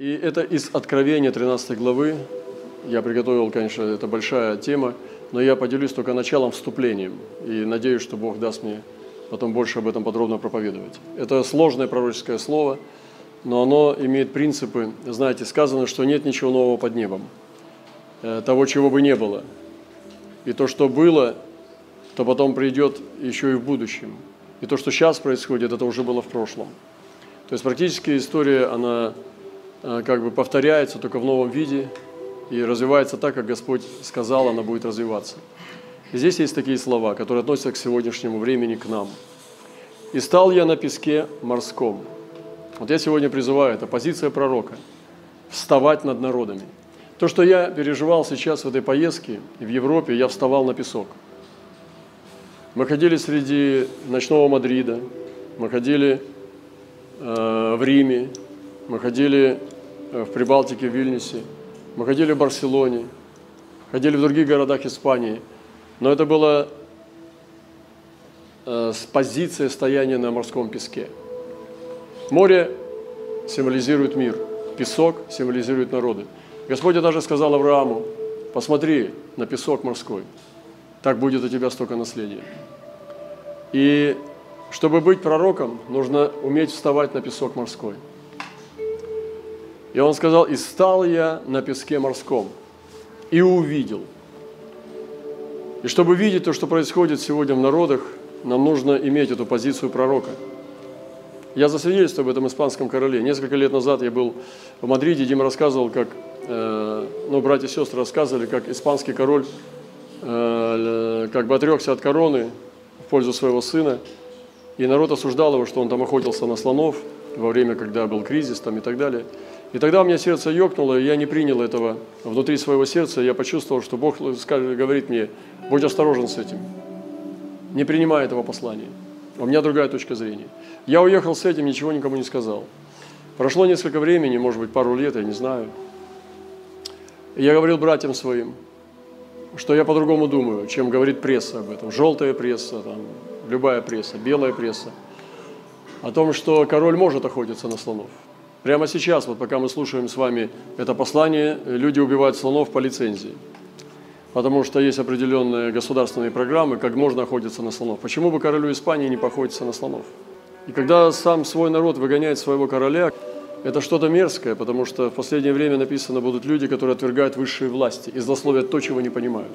И это из Откровения 13 главы. Я приготовил, конечно, это большая тема, но я поделюсь только началом вступлением. И надеюсь, что Бог даст мне потом больше об этом подробно проповедовать. Это сложное пророческое слово, но оно имеет принципы. Знаете, сказано, что нет ничего нового под небом, э, того, чего бы не было. И то, что было, то потом придет еще и в будущем. И то, что сейчас происходит, это уже было в прошлом. То есть практически история, она как бы повторяется только в новом виде и развивается так, как Господь сказал, она будет развиваться. И здесь есть такие слова, которые относятся к сегодняшнему времени, к нам. «И стал я на песке морском». Вот я сегодня призываю, это позиция пророка, вставать над народами. То, что я переживал сейчас в этой поездке в Европе, я вставал на песок. Мы ходили среди ночного Мадрида, мы ходили э, в Риме, мы ходили э, в Прибалтике, в Вильнюсе, мы ходили в Барселоне, ходили в других городах Испании – но это было э, с позиции стояния на морском песке. Море символизирует мир, песок символизирует народы. Господь даже сказал Аврааму, посмотри на песок морской, так будет у тебя столько наследия. И чтобы быть пророком, нужно уметь вставать на песок морской. И он сказал, и стал я на песке морском, и увидел – и чтобы видеть то, что происходит сегодня в народах, нам нужно иметь эту позицию пророка. Я засвидетельствую об этом испанском короле. Несколько лет назад я был в Мадриде, Дима рассказывал, как, э, ну, братья и сестры рассказывали, как испанский король э, как бы отрекся от короны в пользу своего сына, и народ осуждал его, что он там охотился на слонов во время, когда был кризис там и так далее – и тогда у меня сердце ёкнуло, и я не принял этого внутри своего сердца. Я почувствовал, что Бог говорит мне, будь осторожен с этим. Не принимай этого послания. У меня другая точка зрения. Я уехал с этим, ничего никому не сказал. Прошло несколько времени, может быть, пару лет, я не знаю. Я говорил братьям своим, что я по-другому думаю, чем говорит пресса об этом. Желтая пресса, там, любая пресса, белая пресса. О том, что король может охотиться на слонов. Прямо сейчас, вот пока мы слушаем с вами это послание, люди убивают слонов по лицензии. Потому что есть определенные государственные программы, как можно охотиться на слонов. Почему бы королю Испании не поохотиться на слонов? И когда сам свой народ выгоняет своего короля, это что-то мерзкое, потому что в последнее время написано, будут люди, которые отвергают высшие власти и злословят то, чего не понимают.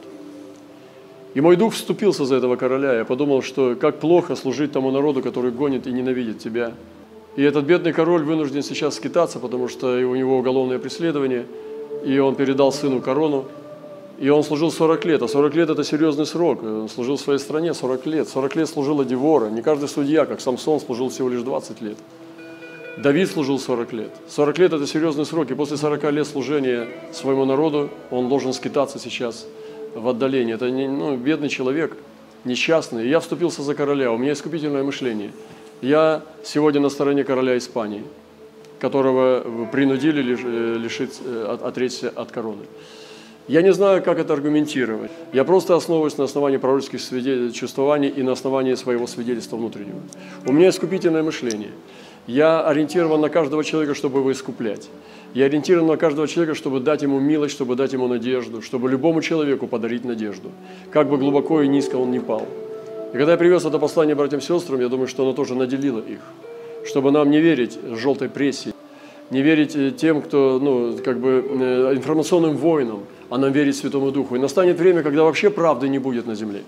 И мой дух вступился за этого короля. Я подумал, что как плохо служить тому народу, который гонит и ненавидит тебя – и этот бедный король вынужден сейчас скитаться, потому что у него уголовное преследование, и он передал сыну корону, и он служил 40 лет, а 40 лет – это серьезный срок. Он служил в своей стране 40 лет. 40 лет служила Девора. Не каждый судья, как Самсон, служил всего лишь 20 лет. Давид служил 40 лет. 40 лет – это серьезный срок. И после 40 лет служения своему народу он должен скитаться сейчас в отдалении. Это не, ну, бедный человек, несчастный. Я вступился за короля. У меня искупительное мышление – я сегодня на стороне короля Испании, которого принудили э, лишить, э, отречься от короны. Я не знаю, как это аргументировать. Я просто основываюсь на основании пророческих чувствований и на основании своего свидетельства внутреннего. У меня искупительное мышление. Я ориентирован на каждого человека, чтобы его искуплять. Я ориентирован на каждого человека, чтобы дать ему милость, чтобы дать ему надежду, чтобы любому человеку подарить надежду, как бы глубоко и низко он ни пал. И когда я привез это послание братьям и сестрам, я думаю, что оно тоже наделило их, чтобы нам не верить желтой прессе, не верить э, тем, кто, ну, как бы э, информационным воинам, а нам верить Святому Духу. И настанет время, когда вообще правды не будет на земле.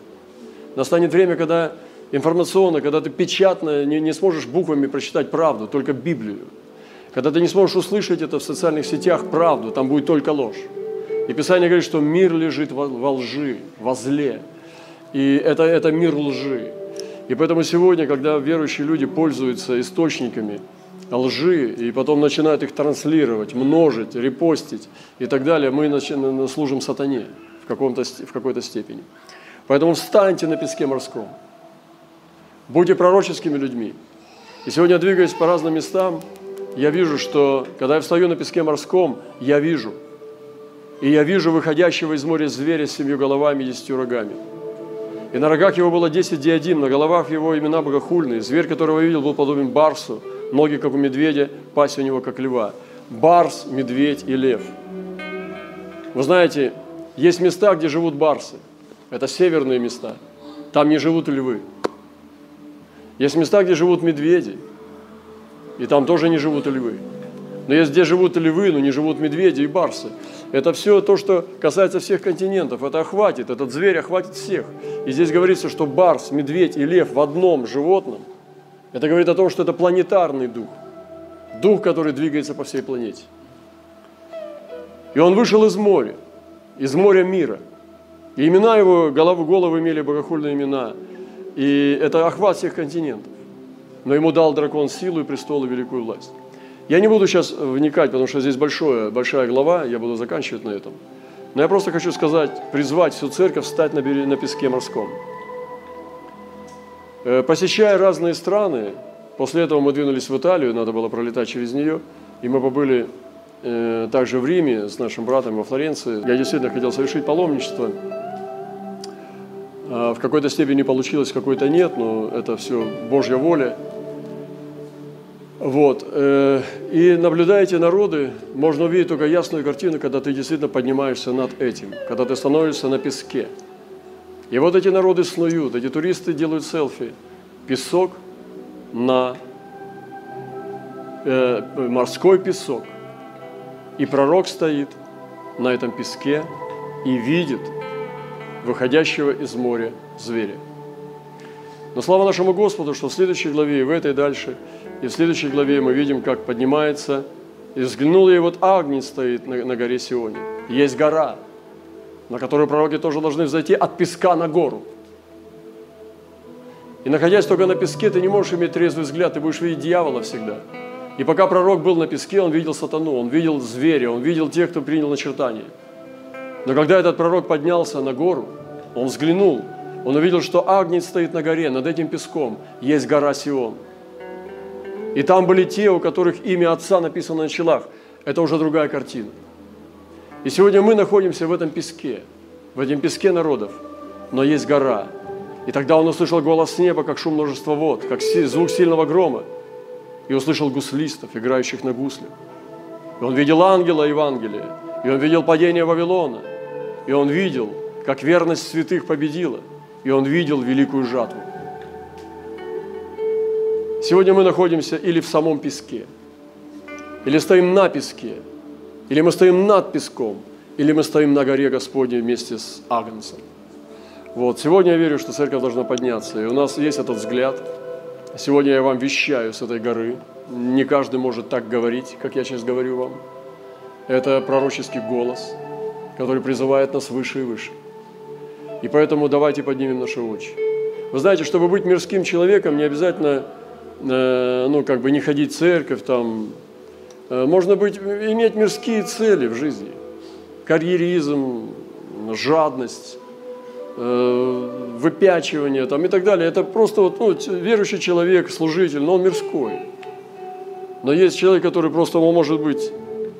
Настанет время, когда информационно, когда ты печатно не, не сможешь буквами прочитать правду, только Библию. Когда ты не сможешь услышать это в социальных сетях правду, там будет только ложь. И Писание говорит, что мир лежит во, во лжи, во зле. И это, это мир лжи. И поэтому сегодня, когда верующие люди пользуются источниками лжи и потом начинают их транслировать, множить, репостить и так далее, мы служим сатане в, каком-то, в какой-то степени. Поэтому встаньте на песке морском. Будьте пророческими людьми. И сегодня, двигаясь по разным местам, я вижу, что когда я встаю на песке морском, я вижу. И я вижу выходящего из моря зверя с семью головами и десятью рогами – и на рогах его было десять диадим, на головах его имена богохульные. Зверь, которого я видел, был подобен барсу, ноги, как у медведя, пасть у него, как льва. барс, медведь и лев. Вы знаете, есть места, где живут барсы. Это северные места. Там не живут львы. Есть места, где живут медведи. И там тоже не живут львы. Но есть где живут львы, но не живут медведи и барсы. Это все то, что касается всех континентов. Это охватит, этот зверь охватит всех. И здесь говорится, что барс, медведь и лев в одном животном. Это говорит о том, что это планетарный дух. Дух, который двигается по всей планете. И он вышел из моря, из моря мира. И имена его, головы, головы имели богохульные имена. И это охват всех континентов. Но ему дал дракон силу и престол и великую власть. Я не буду сейчас вникать, потому что здесь большое, большая глава, я буду заканчивать на этом. Но я просто хочу сказать, призвать всю церковь встать на, берег, на песке морском. Э, посещая разные страны, после этого мы двинулись в Италию, надо было пролетать через нее, и мы побыли э, также в Риме с нашим братом во Флоренции. Я действительно хотел совершить паломничество. А в какой-то степени получилось, в какой-то нет, но это все Божья воля. Вот. Э, и наблюдаете народы, можно увидеть только ясную картину, когда ты действительно поднимаешься над этим, когда ты становишься на песке. И вот эти народы снуют, эти туристы делают селфи. Песок на э, морской песок. И пророк стоит на этом песке и видит выходящего из моря зверя. Но слава нашему Господу, что в следующей главе и в этой дальше – и в следующей главе мы видим, как поднимается, и взглянул, и вот Агний стоит на, на горе Сионе. Есть гора, на которую пророки тоже должны взойти от песка на гору. И находясь только на песке, ты не можешь иметь трезвый взгляд, ты будешь видеть дьявола всегда. И пока пророк был на песке, он видел сатану, он видел зверя, он видел тех, кто принял начертание. Но когда этот пророк поднялся на гору, он взглянул, он увидел, что Агнец стоит на горе, над этим песком есть гора Сион – и там были те, у которых имя Отца написано на челах. Это уже другая картина. И сегодня мы находимся в этом песке, в этом песке народов, но есть гора. И тогда он услышал голос неба, как шум множества вод, как звук сильного грома, и услышал гуслистов, играющих на гуслях. И он видел ангела Евангелия, и он видел падение Вавилона, и он видел, как верность святых победила, и он видел великую жатву. Сегодня мы находимся или в самом песке, или стоим на песке, или мы стоим над песком, или мы стоим на горе Господней вместе с Агнцем. Вот. Сегодня я верю, что церковь должна подняться, и у нас есть этот взгляд. Сегодня я вам вещаю с этой горы. Не каждый может так говорить, как я сейчас говорю вам. Это пророческий голос, который призывает нас выше и выше. И поэтому давайте поднимем наши очи. Вы знаете, чтобы быть мирским человеком, не обязательно Э, ну, как бы не ходить в церковь, там, э, можно быть, иметь мирские цели в жизни. Карьеризм, жадность, э, выпячивание там, и так далее. Это просто вот, ну, верующий человек, служитель, но он мирской. Но есть человек, который просто, он может быть,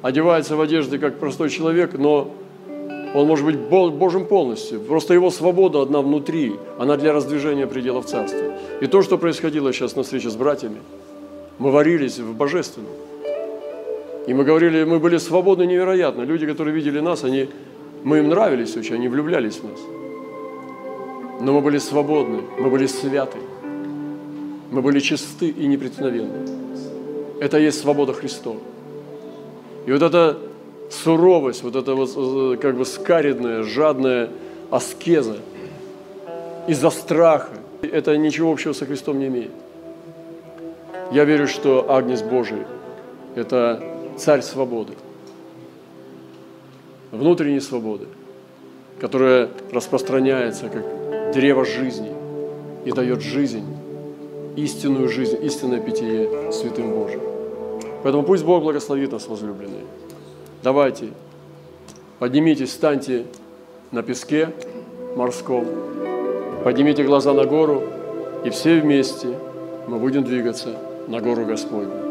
одевается в одежды как простой человек, но он может быть Божьим полностью. Просто его свобода одна внутри, она для раздвижения пределов Царства. И то, что происходило сейчас на встрече с братьями, мы варились в божественном. И мы говорили, мы были свободны невероятно. Люди, которые видели нас, они, мы им нравились очень, они влюблялись в нас. Но мы были свободны, мы были святы, мы были чисты и непреткновенны. Это и есть свобода Христова. И вот это суровость, вот эта вот э, как бы скаридная, жадная аскеза из-за страха, это ничего общего со Христом не имеет. Я верю, что Агнец Божий – это царь свободы, внутренней свободы, которая распространяется как древо жизни и дает жизнь, истинную жизнь, истинное питье Святым Божиим. Поэтому пусть Бог благословит нас, возлюбленные. Давайте, поднимитесь, встаньте на песке морском, поднимите глаза на гору, и все вместе мы будем двигаться на гору Господню.